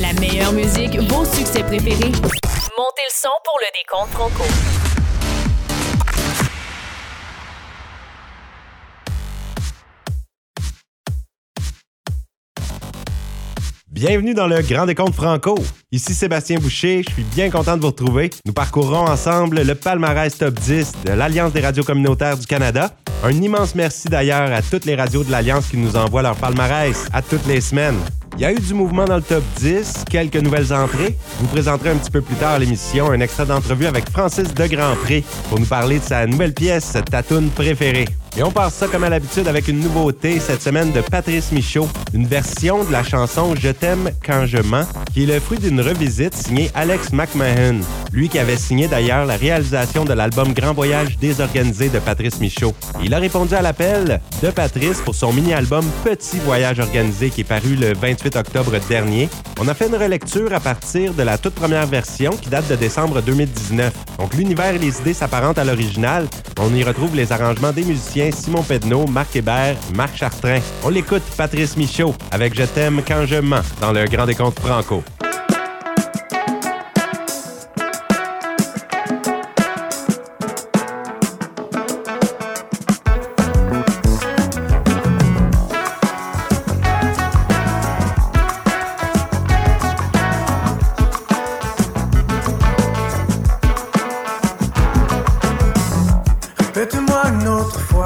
La meilleure musique, vos succès préférés. Montez le son pour le décompte Franco. Bienvenue dans le Grand Décompte Franco. Ici Sébastien Boucher, je suis bien content de vous retrouver. Nous parcourrons ensemble le palmarès top 10 de l'Alliance des radios communautaires du Canada. Un immense merci d'ailleurs à toutes les radios de l'Alliance qui nous envoient leur palmarès à toutes les semaines. Il y a eu du mouvement dans le top 10, quelques nouvelles entrées. Je vous présenterai un petit peu plus tard à l'émission un extrait d'entrevue avec Francis de Grandpré pour nous parler de sa nouvelle pièce, ta tune préférée. Et on part ça comme à l'habitude avec une nouveauté cette semaine de Patrice Michaud, une version de la chanson Je t'aime quand je mens, qui est le fruit d'une revisite signée Alex McMahon, lui qui avait signé d'ailleurs la réalisation de l'album Grand Voyage désorganisé de Patrice Michaud. Il a répondu à l'appel de Patrice pour son mini-album Petit Voyage organisé qui est paru le 28 octobre dernier. On a fait une relecture à partir de la toute première version qui date de décembre 2019. Donc l'univers et les idées s'apparentent à l'original. On y retrouve les arrangements des musiciens Simon Pedneau, Marc Hébert, Marc Chartrain. On l'écoute, Patrice Michaud, avec Je t'aime quand je mens, dans le Grand Décompte Franco. Répète-moi une autre fois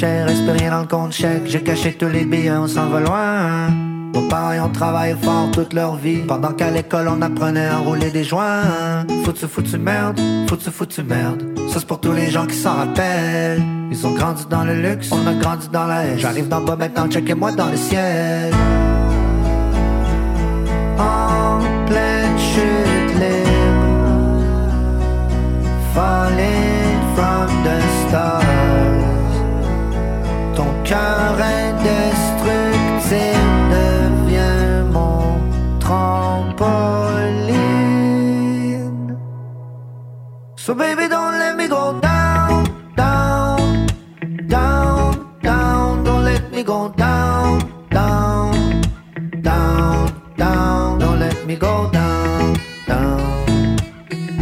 cher, espéré dans le compte chèque. J'ai caché tous les billets, on s'en va loin. Nos parents ont travaillé fort toute leur vie. Pendant qu'à l'école on apprenait à rouler des joints. Foutu, foutu merde, foutu, foutu merde. Ça c'est pour tous les gens qui s'en rappellent. Ils ont grandi dans le luxe, on a grandi dans la haine. J'arrive d'en bas maintenant, checkez-moi dans le ciel. En pleine chute libre. Falling from the stars plein cœur indestructible devient mon trampoline. So baby, don't let me go down, down, down, down. Don't let me go down, down, down, down. Don't let me go down, down,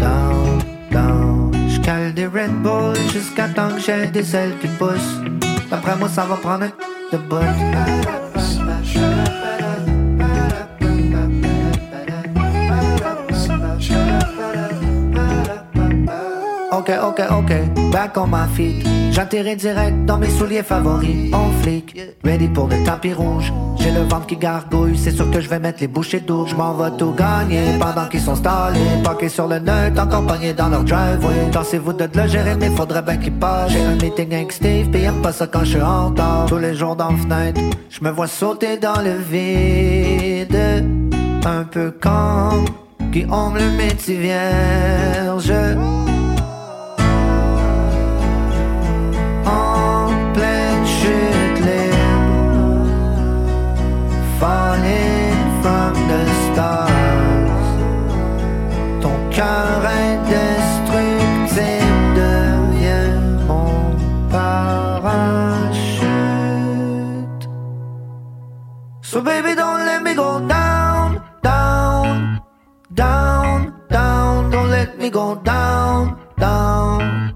down, down. J'cale des Red Bull jusqu'à temps que j'ai des ailes qui poussent. D'après moi, ça va prendre de bout. Ok, ok, ok, back on my feet. J'atterris direct dans mes souliers favoris. On flic, ready pour le tapis rouge. J'ai le ventre qui gargouille, c'est sûr que je vais mettre les bouchées douces. Je m'en vais tout gagner pendant qu'ils sont stallés. Parqués sur le nerd, encore dans leur driveway. Dansez-vous de le gérer, mais faudrait bien qu'ils passent. J'ai un meeting avec Steve, pis pas ça quand je suis en retard. Tous les jours dans la fenêtre, je me vois sauter dans le vide. Un peu comme qui ombre le métier vierge. Cœur indestructible devient mon parachute. So baby don't let me go down, down, down, down. Don't let me go down, down,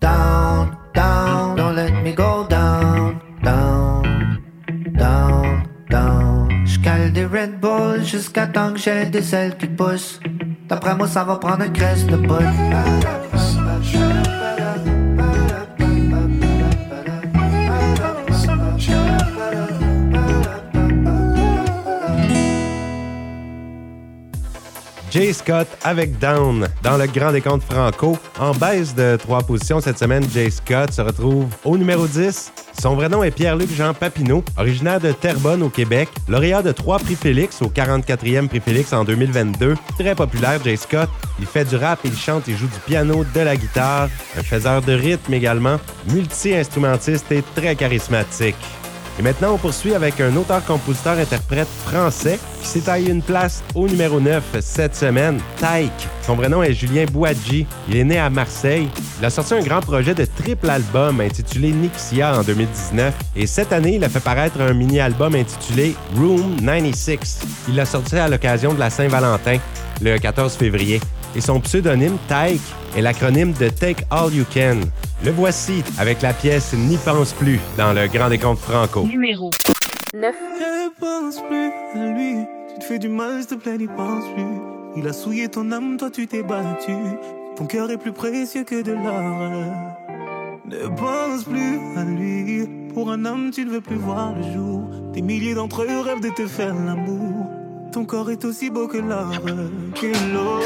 down, down. Don't let me go down, down, down, down. J'cale des Red Bull jusqu'à temps que j'ai des ailes qui poussent D'après moi ça va prendre un crèche de bout Jay Scott avec Down dans le grand décompte franco. En baisse de trois positions cette semaine, Jay Scott se retrouve au numéro 10. Son vrai nom est Pierre-Luc Jean Papineau, originaire de Terrebonne au Québec, lauréat de trois prix Félix au 44e prix Félix en 2022. Très populaire, Jay Scott. Il fait du rap, il chante, il joue du piano, de la guitare, un faiseur de rythme également, multi-instrumentiste et très charismatique. Et maintenant, on poursuit avec un auteur-compositeur-interprète français qui s'est taillé une place au numéro 9 cette semaine, Taïk. Son vrai nom est Julien Bouadji. Il est né à Marseille. Il a sorti un grand projet de triple album intitulé Nixia en 2019. Et cette année, il a fait paraître un mini-album intitulé Room 96. Il l'a sorti à l'occasion de la Saint-Valentin, le 14 février. Et son pseudonyme, Taïk, est l'acronyme de Take All You Can. Le voici avec la pièce N'y pense plus dans le Grand Décompte Franco. Numéro 9. Ne pense plus à lui. Tu te fais du mal, s'il te plaît, n'y pense plus. Il a souillé ton âme, toi tu t'es battu. Ton cœur est plus précieux que de l'or. Ne pense plus à lui. Pour un homme, tu ne veux plus voir le jour. Des milliers d'entre eux rêvent de te faire l'amour. Ton corps est aussi beau que l'or, que l'aurore.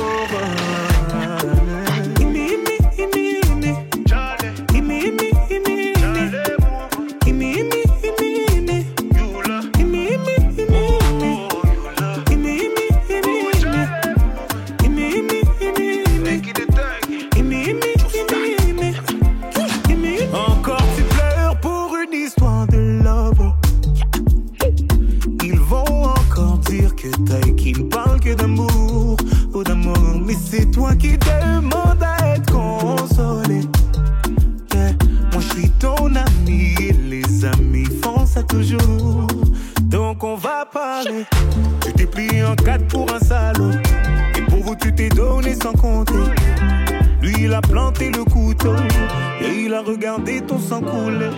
Et il a regardé ton sang couler.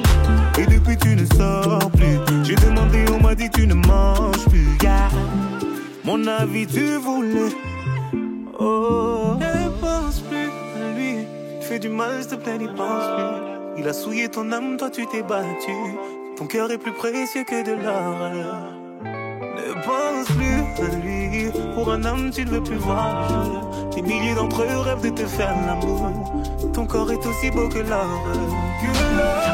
Et depuis tu ne sors plus. J'ai demandé, on m'a dit tu ne manges plus. Yeah. Mon avis tu voulais. Oh. Ne pense plus à lui. Tu fais du mal, s'il te plaît, n'y pense plus. Il a souillé ton âme, toi tu t'es battu. Ton cœur est plus précieux que de l'or. Ne pense plus à lui. Pour un homme, tu ne veux plus voir. Des milliers d'entre rêvent de te faire l'amour. Ton corps est aussi beau que l'or. Que.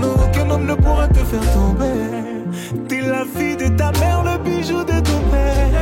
Non, aucun homme ne pourra te faire tomber. T'es la fille de ta mère, le bijou de ton père.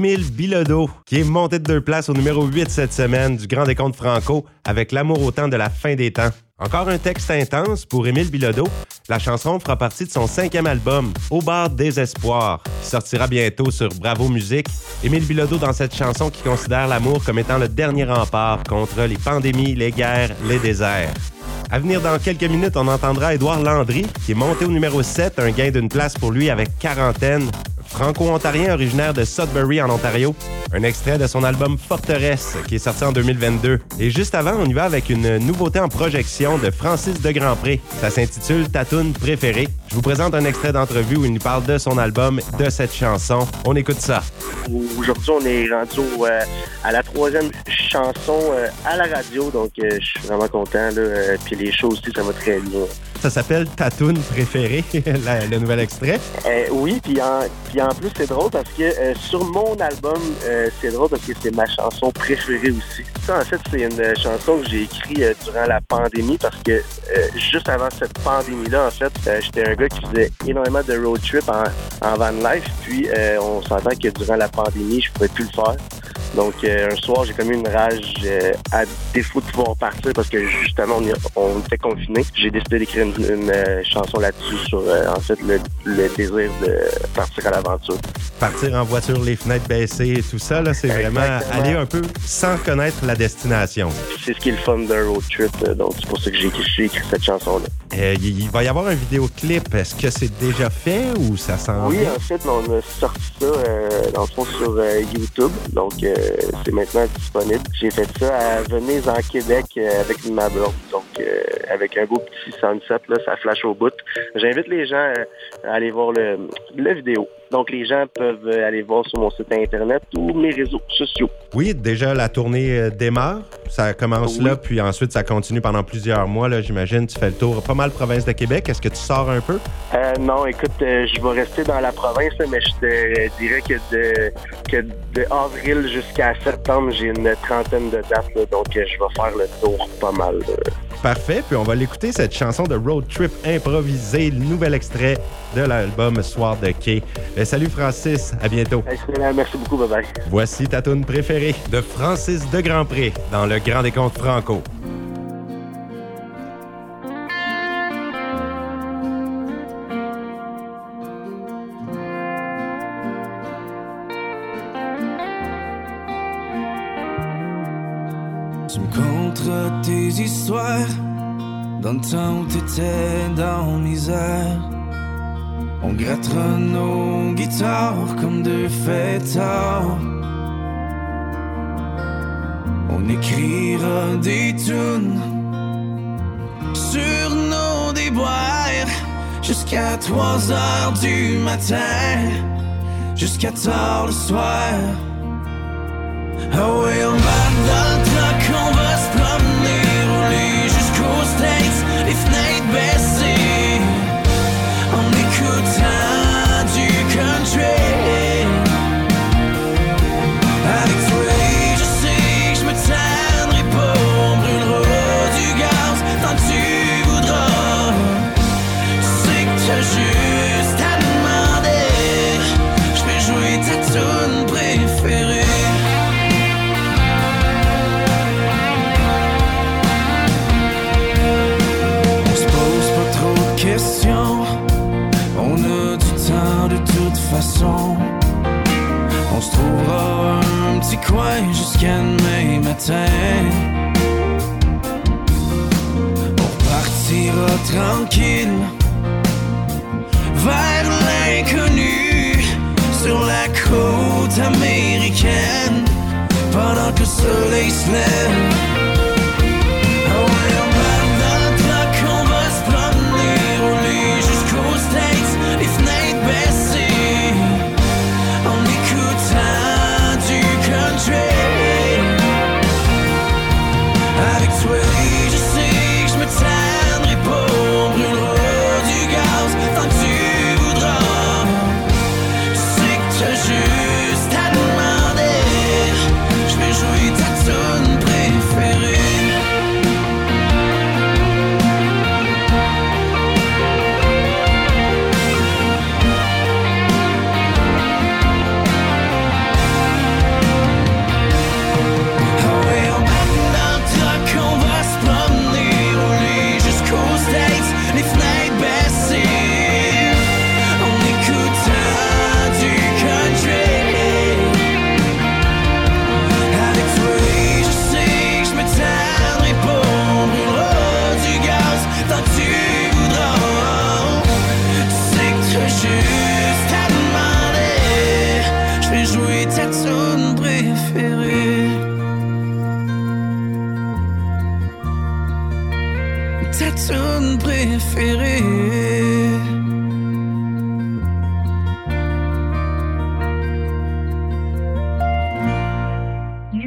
Émile Bilodeau, qui est monté de deux places au numéro 8 cette semaine du Grand Décompte Franco avec L'amour au temps de la fin des temps. Encore un texte intense pour Émile Bilodeau. La chanson fera partie de son cinquième album, Au bar désespoir, qui sortira bientôt sur Bravo Musique. Émile Bilodeau dans cette chanson qui considère l'amour comme étant le dernier rempart contre les pandémies, les guerres, les déserts. À venir dans quelques minutes, on entendra Édouard Landry, qui est monté au numéro 7, un gain d'une place pour lui avec quarantaine. Franco-ontarien originaire de Sudbury en Ontario. Un extrait de son album Forteresse qui est sorti en 2022. Et juste avant, on y va avec une nouveauté en projection de Francis de Grandpré. Ça s'intitule Tatoune préférée. Je vous présente un extrait d'entrevue où il nous parle de son album, de cette chanson. On écoute ça. Aujourd'hui, on est rendu au, euh, à la troisième chanson euh, à la radio, donc euh, je suis vraiment content. Là, puis les shows aussi, ça va très bien. Ça s'appelle Tatoune préférée, la- le nouvel extrait. Oui, puis en, puis en plus, c'est drôle parce que sur mon album, c'est drôle parce que c'est ma chanson préférée aussi. Ça, en fait, c'est une chanson que j'ai écrite durant la pandémie parce que juste avant cette pandémie-là, en fait, j'étais un gars qui faisait énormément de road trip en, van life. Puis, euh, on s'entend que durant la pandémie, je pouvais plus le faire. Donc, euh, un soir, j'ai commis une rage euh, à défaut de pouvoir partir parce que justement, on, y- on était confinés. J'ai décidé d'écrire une, une, euh, chanson là-dessus sur, euh, en fait, le, le désir de partir à l'aventure. Partir en voiture, les fenêtres baissées et tout ça, là, c'est vraiment aller un peu sans connaître la destination. C'est ce qui est le fun d'un road trip, euh, donc c'est pour ça que j'ai écrit, cette chanson-là. Il va y avoir un vidéoclip. Est-ce que c'est déjà fait ou ça s'en Oui, en fait, on a sorti ça, euh, dans le fond, sur YouTube. Donc, euh, c'est maintenant disponible. J'ai fait ça à Venise, en Québec, euh, avec ma blonde. Donc, euh, avec un beau petit sunset, là, ça flash au bout. J'invite les gens euh, à aller voir le, la vidéo. Donc, les gens peuvent euh, aller voir sur mon site Internet ou mes réseaux sociaux. Oui, déjà la tournée euh, démarre. Ça commence Oui. là, puis ensuite ça continue pendant plusieurs mois. Là, j'imagine. Tu fais le tour pas mal province de Québec. Est-ce que tu sors un peu? Euh, non, écoute, euh, je vais rester dans la province, mais je te dirais que de, que de avril jusqu'à septembre, j'ai une trentaine de dates, là, donc je vais faire le tour pas mal. là. Parfait. Puis on va l'écouter cette chanson de road trip improvisée, le nouvel extrait de l'album Soir de quai. Euh, salut Francis, à bientôt. Excellent, merci beaucoup, bye bye. Voici ta tune préférée de Francis de Grandpré dans le Grand Décompte Franco. Tes histoires dans le temps où t'étais dans misère. On grattera nos guitares comme deux fêtards. On écrira des tunes sur nos déboires jusqu'à 3 heures du matin, jusqu'à tard le soir. On On se trouvera un petit coin jusqu'à demain matin. On partira tranquille vers l'inconnu sur la côte américaine pendant que le soleil se lève.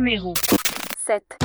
numéro 7.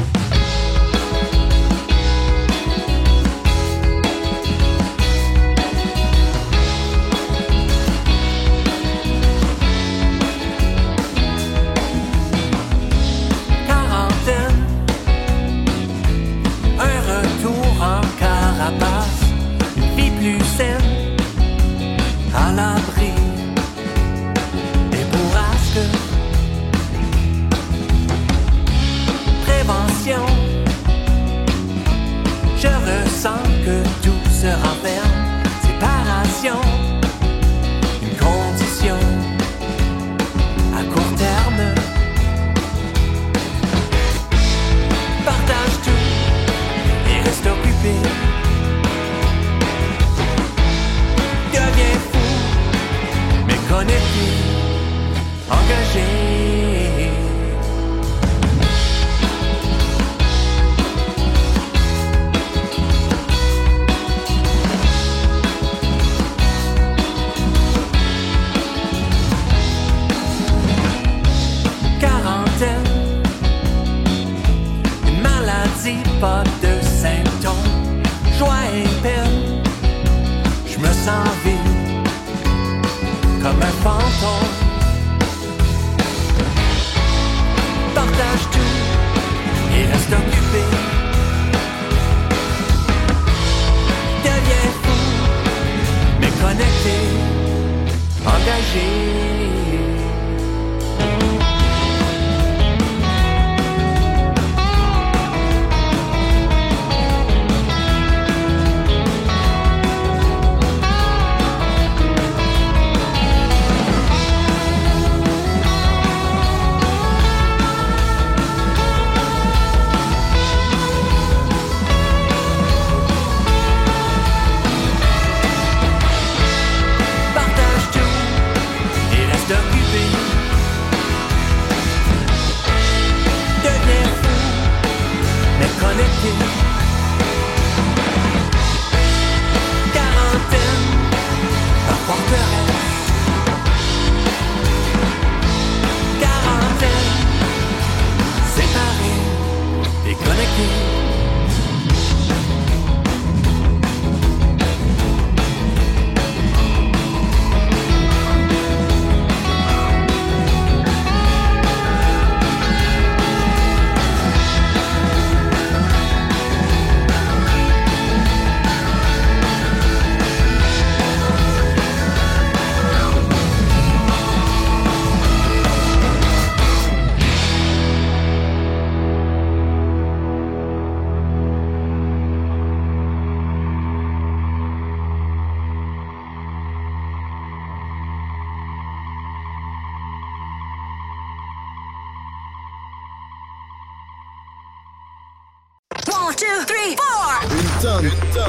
se renferme, séparation, une condition à court terme. Partage tout et reste occupé. Deviens fou, mais connecté, engagé.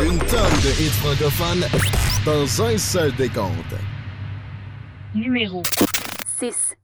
Une tonne de hits francophones dans un seul décompte. Numéro 6.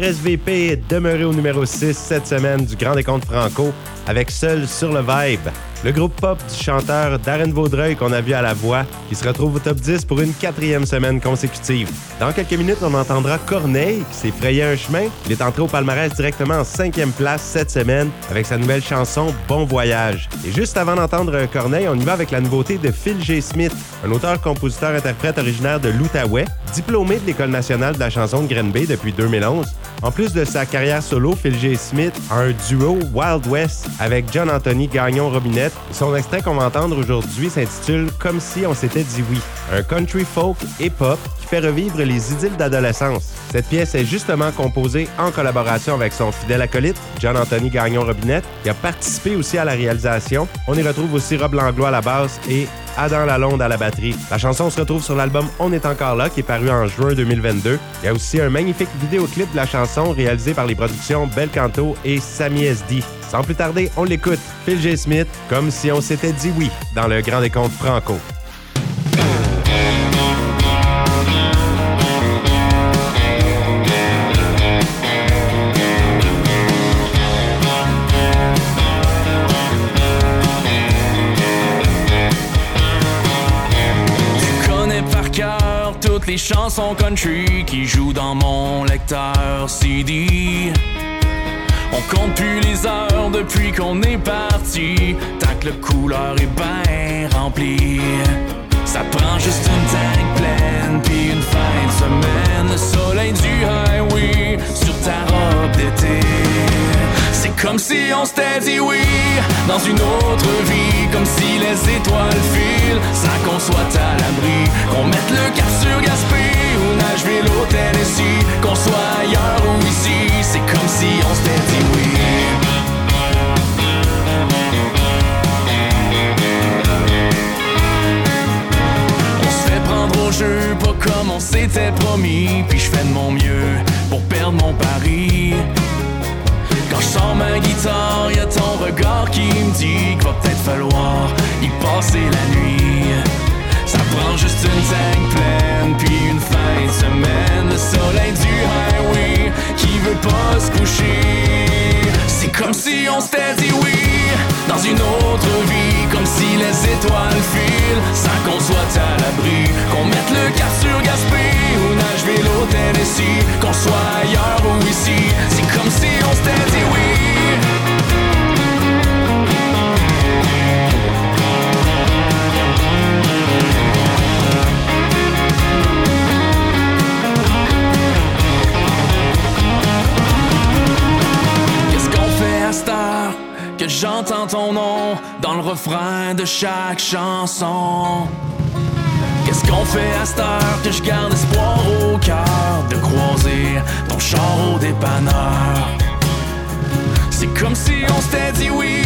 RSVP est demeuré au numéro 6 cette semaine du Grand Décompte Franco avec Seul sur le Vibe. Le groupe pop du chanteur Darren Vaudreuil qu'on a vu à la voix qui se retrouve au top 10 pour une quatrième semaine consécutive. Dans quelques minutes, on entendra Corneille qui s'est frayé un chemin. Il est entré au palmarès directement en cinquième place cette semaine avec sa nouvelle chanson Bon Voyage. Et juste avant d'entendre Corneille, on y va avec la nouveauté de Phil G. Smith, un auteur-compositeur-interprète originaire de l'Outaouais, diplômé de l'École nationale de la chanson de Green Bay depuis 2011. En plus de sa carrière solo, Phil G. Smith a un duo Wild West avec John Anthony Gagnon-Robinette. Son extrait qu'on va entendre aujourd'hui s'intitule Comme si on s'était dit oui, un country folk et pop qui fait revivre les idylles d'adolescence. Cette pièce est justement composée en collaboration avec son fidèle acolyte, John Anthony Gagnon-Robinette, qui a participé aussi à la réalisation. On y retrouve aussi Rob Langlois à la basse et Adam Lalonde à la batterie. La chanson se retrouve sur l'album On est encore là, qui est paru en juin 2022. Il y a aussi un magnifique vidéoclip de la chanson réalisé par les productions Bel Canto et Sammy SD. Sans plus tarder, on l'écoute. Phil G. Smith, comme si on s'était dit oui dans le Grand Décompte Franco. Les chansons country qui jouent dans mon lecteur CD. On compte plus les heures depuis qu'on est parti, tant que le couleur est bien rempli. Ça prend juste une tank pleine, puis une fin de semaine, le soleil du highway sur ta robe d'été. C'est comme si on s'était dit oui dans une autre vie, comme si les étoiles filent sans qu'on soit à l'abri, qu'on mette le cap sur Gaspé ou Nashville au Tennessee, qu'on soit ailleurs ou ici, c'est comme si on s'était dit oui. On se fait prendre au jeu, pas comme on s'était promis. Puis je fais de mon mieux pour perdre mon pari. Je ma guitare, y a ton regard qui me dit qu'il va peut-être falloir y passer la nuit. Ça prend juste une tank pleine, puis une fin de semaine. Le soleil du highway qui veut pas se coucher. C'est comme si on s'était dit oui dans une autre vie, si les étoiles filent sans qu'on soit à l'abri. Qu'on mette le cap sur Gaspé ou Nashville au Tennessee, qu'on soit ailleurs ou ici. C'est comme si on s'était dit oui. j'entends ton nom dans le refrain de chaque chanson. Qu'est-ce qu'on fait à cette heure que je garde espoir au cœur de croiser ton char au dépanneur? C'est comme si on s'était dit oui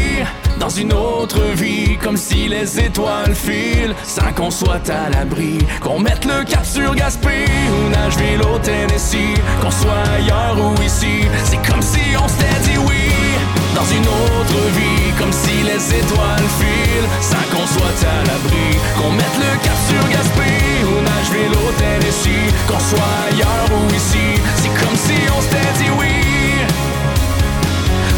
dans une autre vie, comme si les étoiles filent sans qu'on soit à l'abri, qu'on mette le cap sur Gaspé ou Nashville au Tennessee, qu'on soit ailleurs ou ici. C'est comme si on s'était dit oui dans une autre vie, comme si les étoiles filent, sans qu'on soit à l'abri, qu'on mette le cap sur Gaspé ou Nashville au Tennessee, qu'on soit ailleurs ou ici, c'est comme si on s'était dit oui,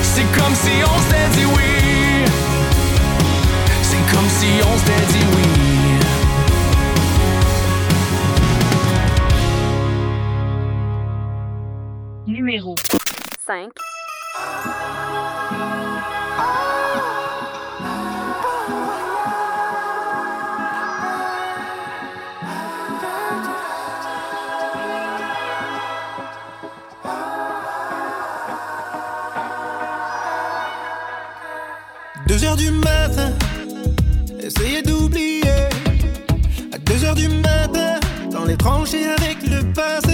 c'est comme si on s'était dit oui, c'est comme si on s'était dit oui. numéro 5 heures du matin, essayez d'oublier. À 2 heures du matin, dans les tranchées avec le passé.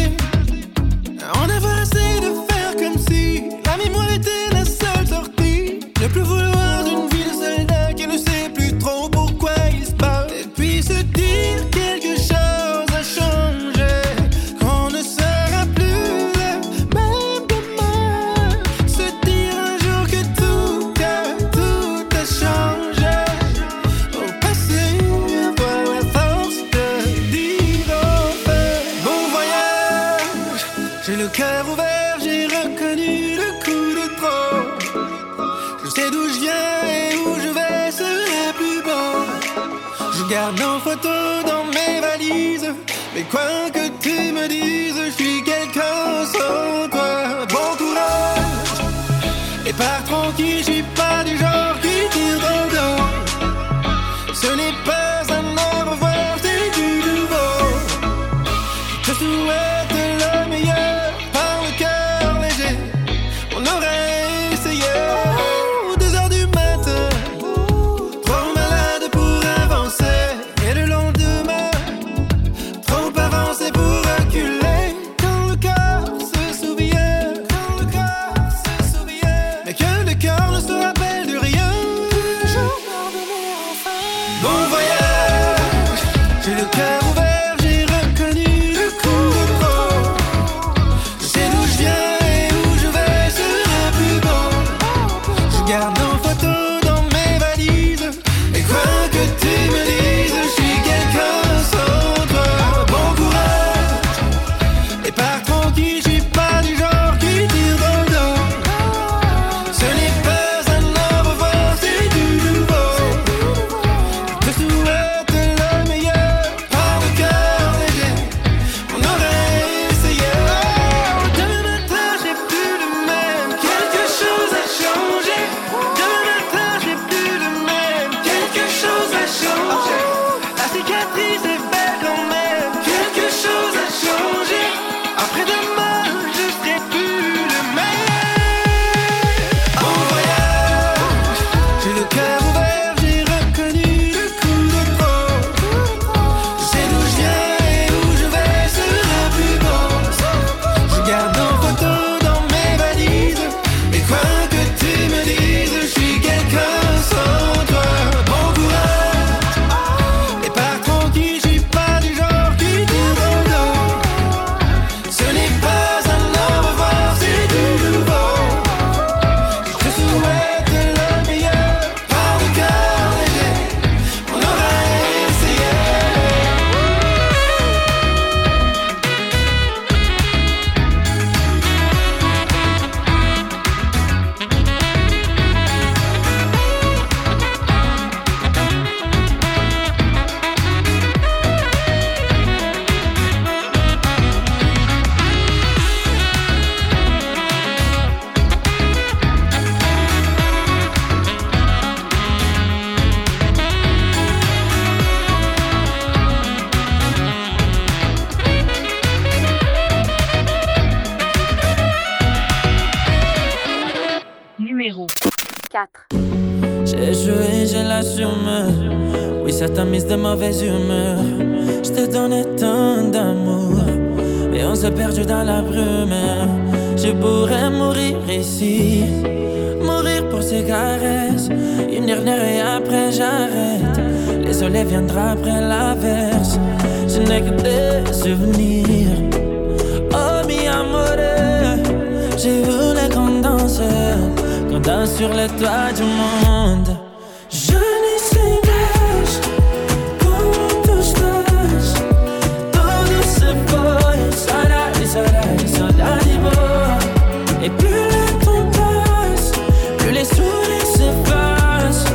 Et plus le temps passe, plus les sourires s'effacent.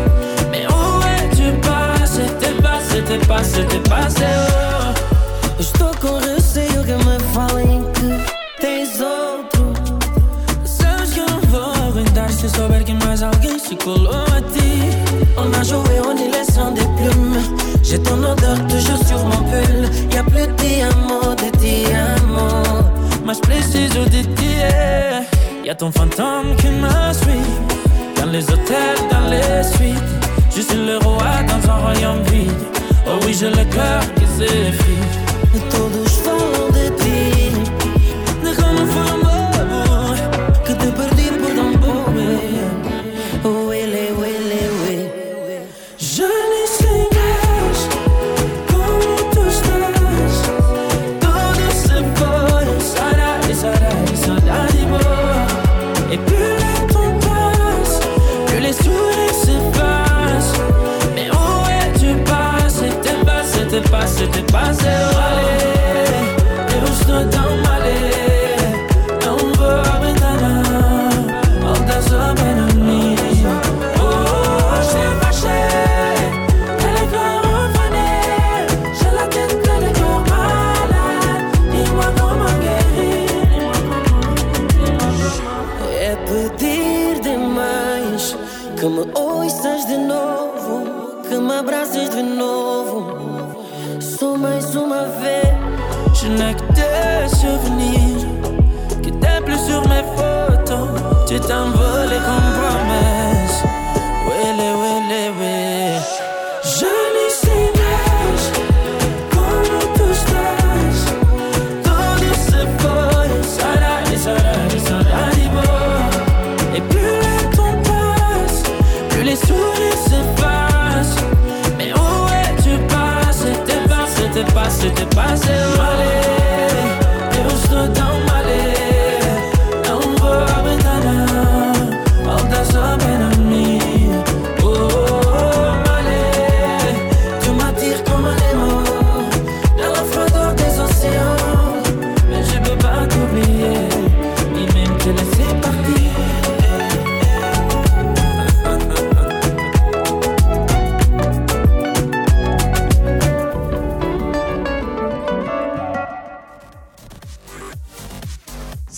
Mais où es-tu passé? T'es passé, t'es passé, t'es passé, oh. Estou com receio que me falem que tens outro. Sabes que eu não vou aguentar se souber que mais alguém se colou a ti. On a joué, on est laissant des plumes. J'ai ton odeur toujours sur mon pull. Y'a plus de diamants. Mas preciso de ti, é. Y'a ton fantôme qui me suit. Dans les hôtels, dans les suites. Je suis le roi dans un royaume vide. Oh oui, j'ai le cœur qui s'effrite. E todos falam de ti. De pedir demais que me ouças de novo, que me abraces de novo. Só mais uma vez. Je n'ai que des souvenirs qui plus sur mes photos. Tu t'envolais comme t'es passé, t'es passé.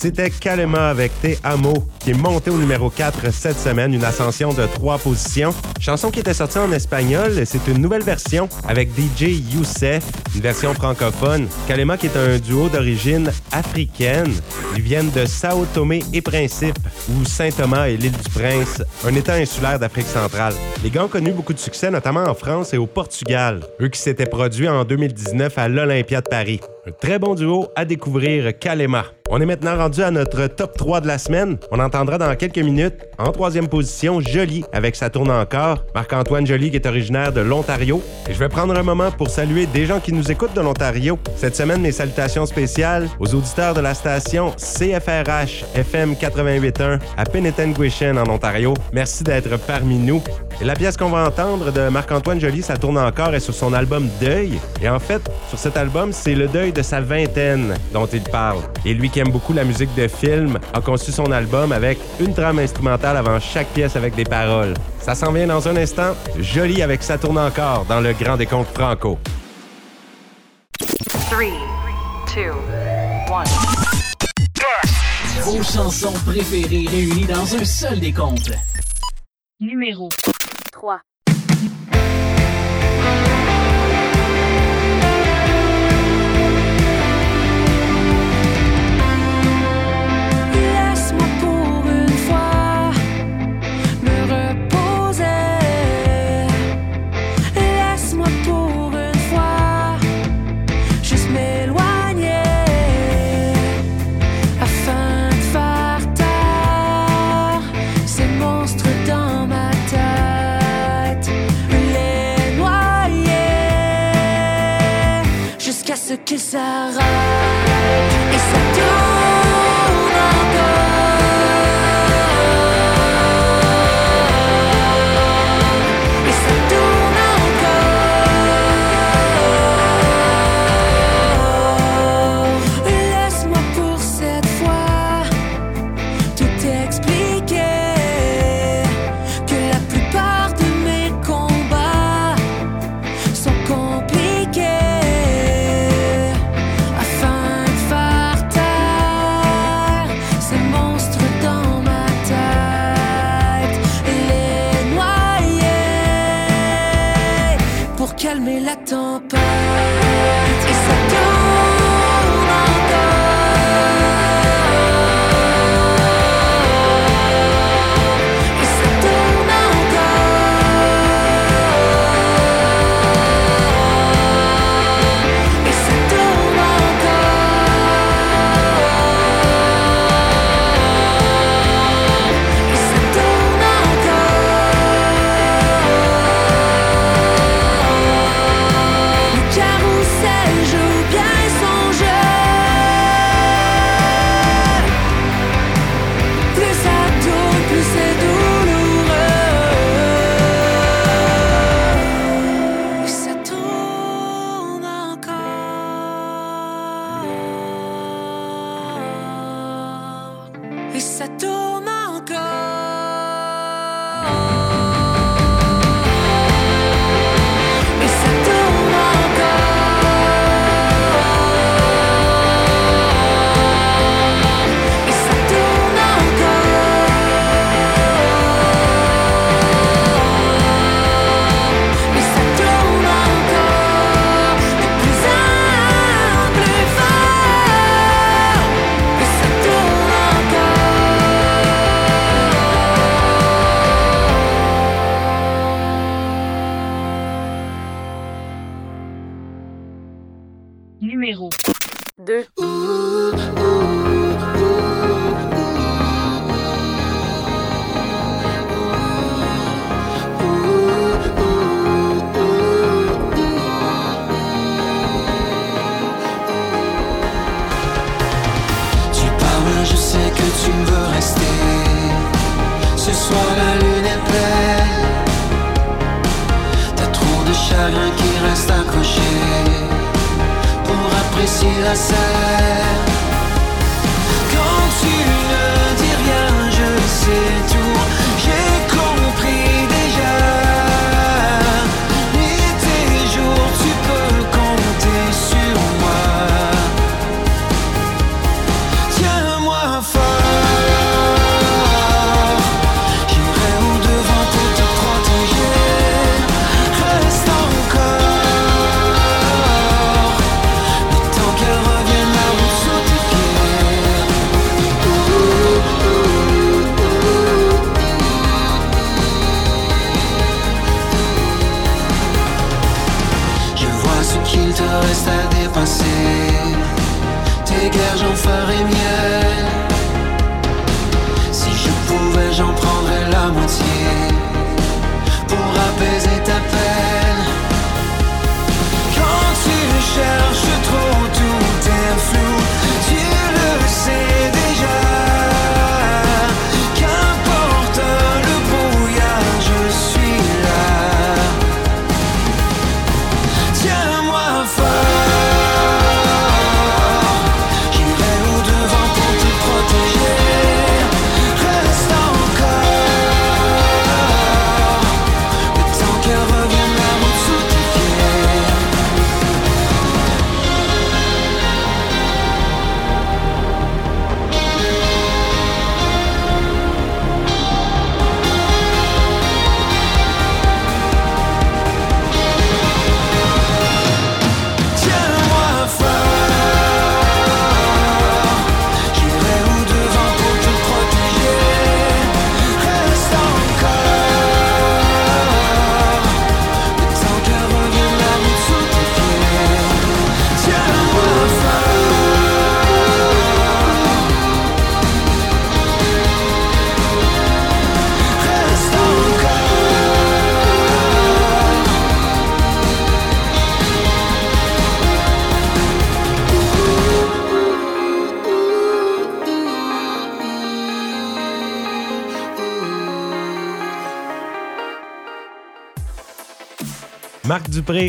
C'était Kalema avec Te Amo, qui est monté au numéro 4 cette semaine, une ascension de trois positions. Chanson qui était sortie en espagnol, c'est une nouvelle version avec DJ Youssef, une version francophone. Kalema qui est un duo d'origine africaine. Ils viennent de Sao Tomé et Principe, ou Saint-Thomas et l'île du Prince, un état insulaire d'Afrique centrale. Les gars ont connu beaucoup de succès, notamment en France et au Portugal, eux qui s'étaient produits en 2019 à l'Olympia de Paris. Un très bon duo à découvrir, Kalema. On est maintenant rendu à notre top 3 de la semaine. On entendra dans quelques minutes, en troisième position, Jolie avec sa tourne encore. Marc-Antoine Jolie qui est originaire de l'Ontario. Et je vais prendre un moment pour saluer des gens qui nous écoutent de l'Ontario. Cette semaine, mes salutations spéciales aux auditeurs de la station CFRH FM 88.1 à Penetanguishene en Ontario. Merci d'être parmi nous. Et la pièce qu'on va entendre de Marc-Antoine Joly, ça tourne encore, est sur son album Deuil. Et en fait, sur cet album, c'est le deuil de sa vingtaine dont il parle. Et lui qui aime beaucoup la musique de film, a conçu son album avec une trame instrumentale avant chaque pièce avec des paroles. Ça s'en vient dans un instant. Jolie avec Ça tourne encore dans le Grand Décompte Franco. 3, 2, 1. Vos chansons préférées réunies dans un seul décompte. Numéro 3. jusqu'à ce qu'il s'arrête. Et ça. La tempête. ça tourne. s'il la serre. Quand tu ne dis rien, je sais.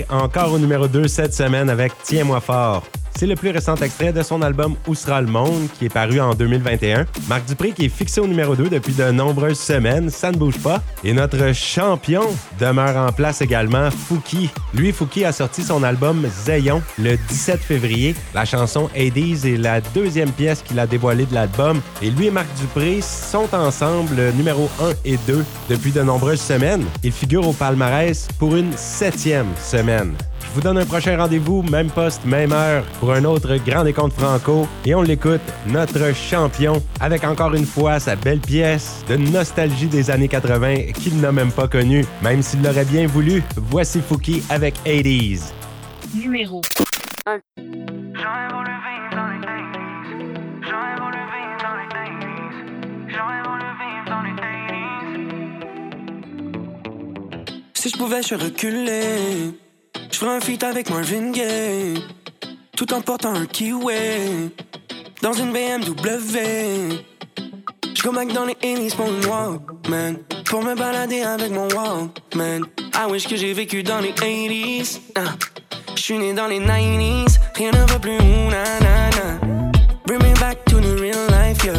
Encore au numéro 2 cette semaine avec Tiens-moi fort. C'est le plus récent extrait de son album Où sera le monde qui est paru en 2021. Marc Dupré qui est fixé au numéro 2 depuis de nombreuses semaines, ça ne bouge pas. Et notre champion demeure en place également, Fouki. Lui, Fouki a sorti son album Zayon le 17 février. La chanson Hades est la deuxième pièce qu'il a dévoilée de l'album. Et lui et Marc Dupré sont ensemble numéro 1 et 2 depuis de nombreuses semaines. Ils figurent au palmarès pour une septième semaine. Je vous donne un prochain rendez-vous, même poste, même heure, pour un autre grand décompte franco. Et on l'écoute, notre champion, avec encore une fois sa belle pièce de nostalgie des années 80 qu'il n'a même pas connue, même s'il l'aurait bien voulu. Voici Fouki avec 80s. Numéro 1. Si je pouvais, je reculer. Je ferais un feat avec Marvin Gaye. Tout en portant un kiwi. Dans une BMW. Je back dans les 80s pour une Walkman. Pour me balader avec mon Walkman. I wish que j'ai vécu dans les 80s. Ah. Je suis né dans les 90s. Rien ne va plus, ouh, na na na. Bring me back to the real life, yeah.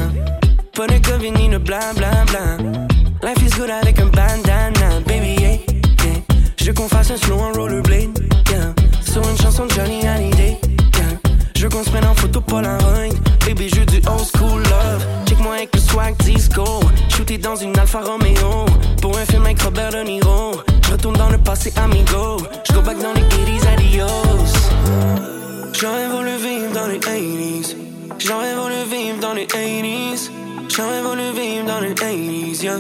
Pas de Covid ni de bla bla bla. Life is good avec un bandana, baby, yeah, yeah. Je veux qu'on fasse un slow en rollerblade. Sur une chanson de Johnny Hallyday, yeah. Je veux qu'on se prenne en photo Polaroid, baby, je du old school love. Check-moi avec le swag disco, shooté dans une Alfa Romeo. Pour un film avec Robert De Niro, je retourne dans le passé, amigo. Je go back dans les 80s, adios. J'aurais voulu vivre dans les 80s. J'aurais voulu vivre dans les 80s. J'aurais voulu vivre dans les 80s, yeah.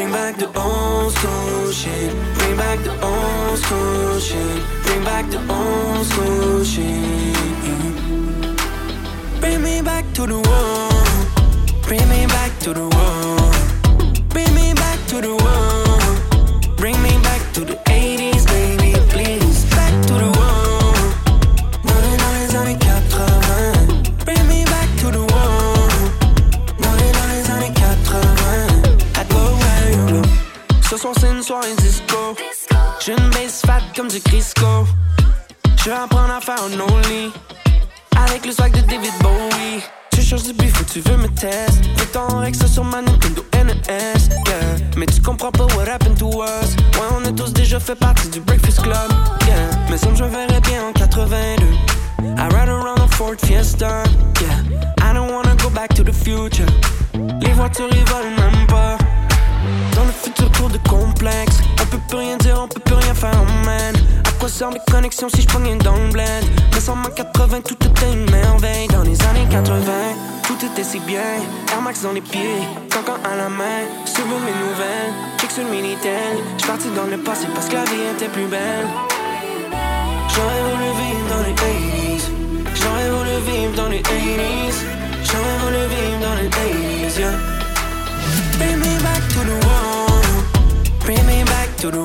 Bring back the old school shit. Bring back the old school shit. Bring back the old school shit. Bring me back to the world. Bring me back to the world. Bring me back to the world. Bring me back to the soir, c'est une soirée disco. J'ai une base fat comme du Crisco. Je vais apprendre à faire un only. Avec le swag de David Bowie. Tu cherches du bif ou tu veux me test. Fais ton ex sur ma Nintendo NES. Yeah. Mais tu comprends pas what happened to us. Ouais, on a tous déjà fait partie du Breakfast Club. Yeah. Mais ça, je verrais bien en 82. I ride around a Ford Fiesta. Yeah. I don't wanna go back to the future. Les voitures, ils volent même pas. Dans le futur cours de complexe On peut plus rien dire, on peut plus rien faire, man À quoi servent les connexions si je pognais dans le Mais sans ma 80, tout était une merveille. Dans les années 80, tout était si bien. Air Max dans les pieds, cancan à la main. Suivre mes nouvelles, check sur le Minitel parti dans le passé parce que la vie était plus belle. J'aurais voulu vivre dans les 80s J'aurais voulu vivre dans les 80s J'aurais voulu vivre dans les 80s, yeah Bring me back to the world. Bring me back to the.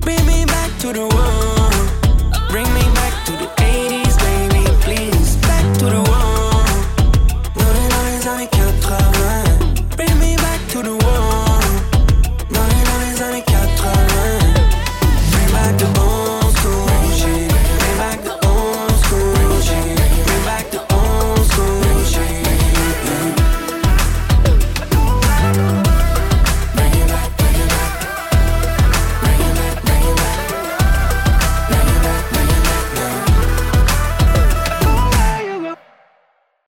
Bring me back to the.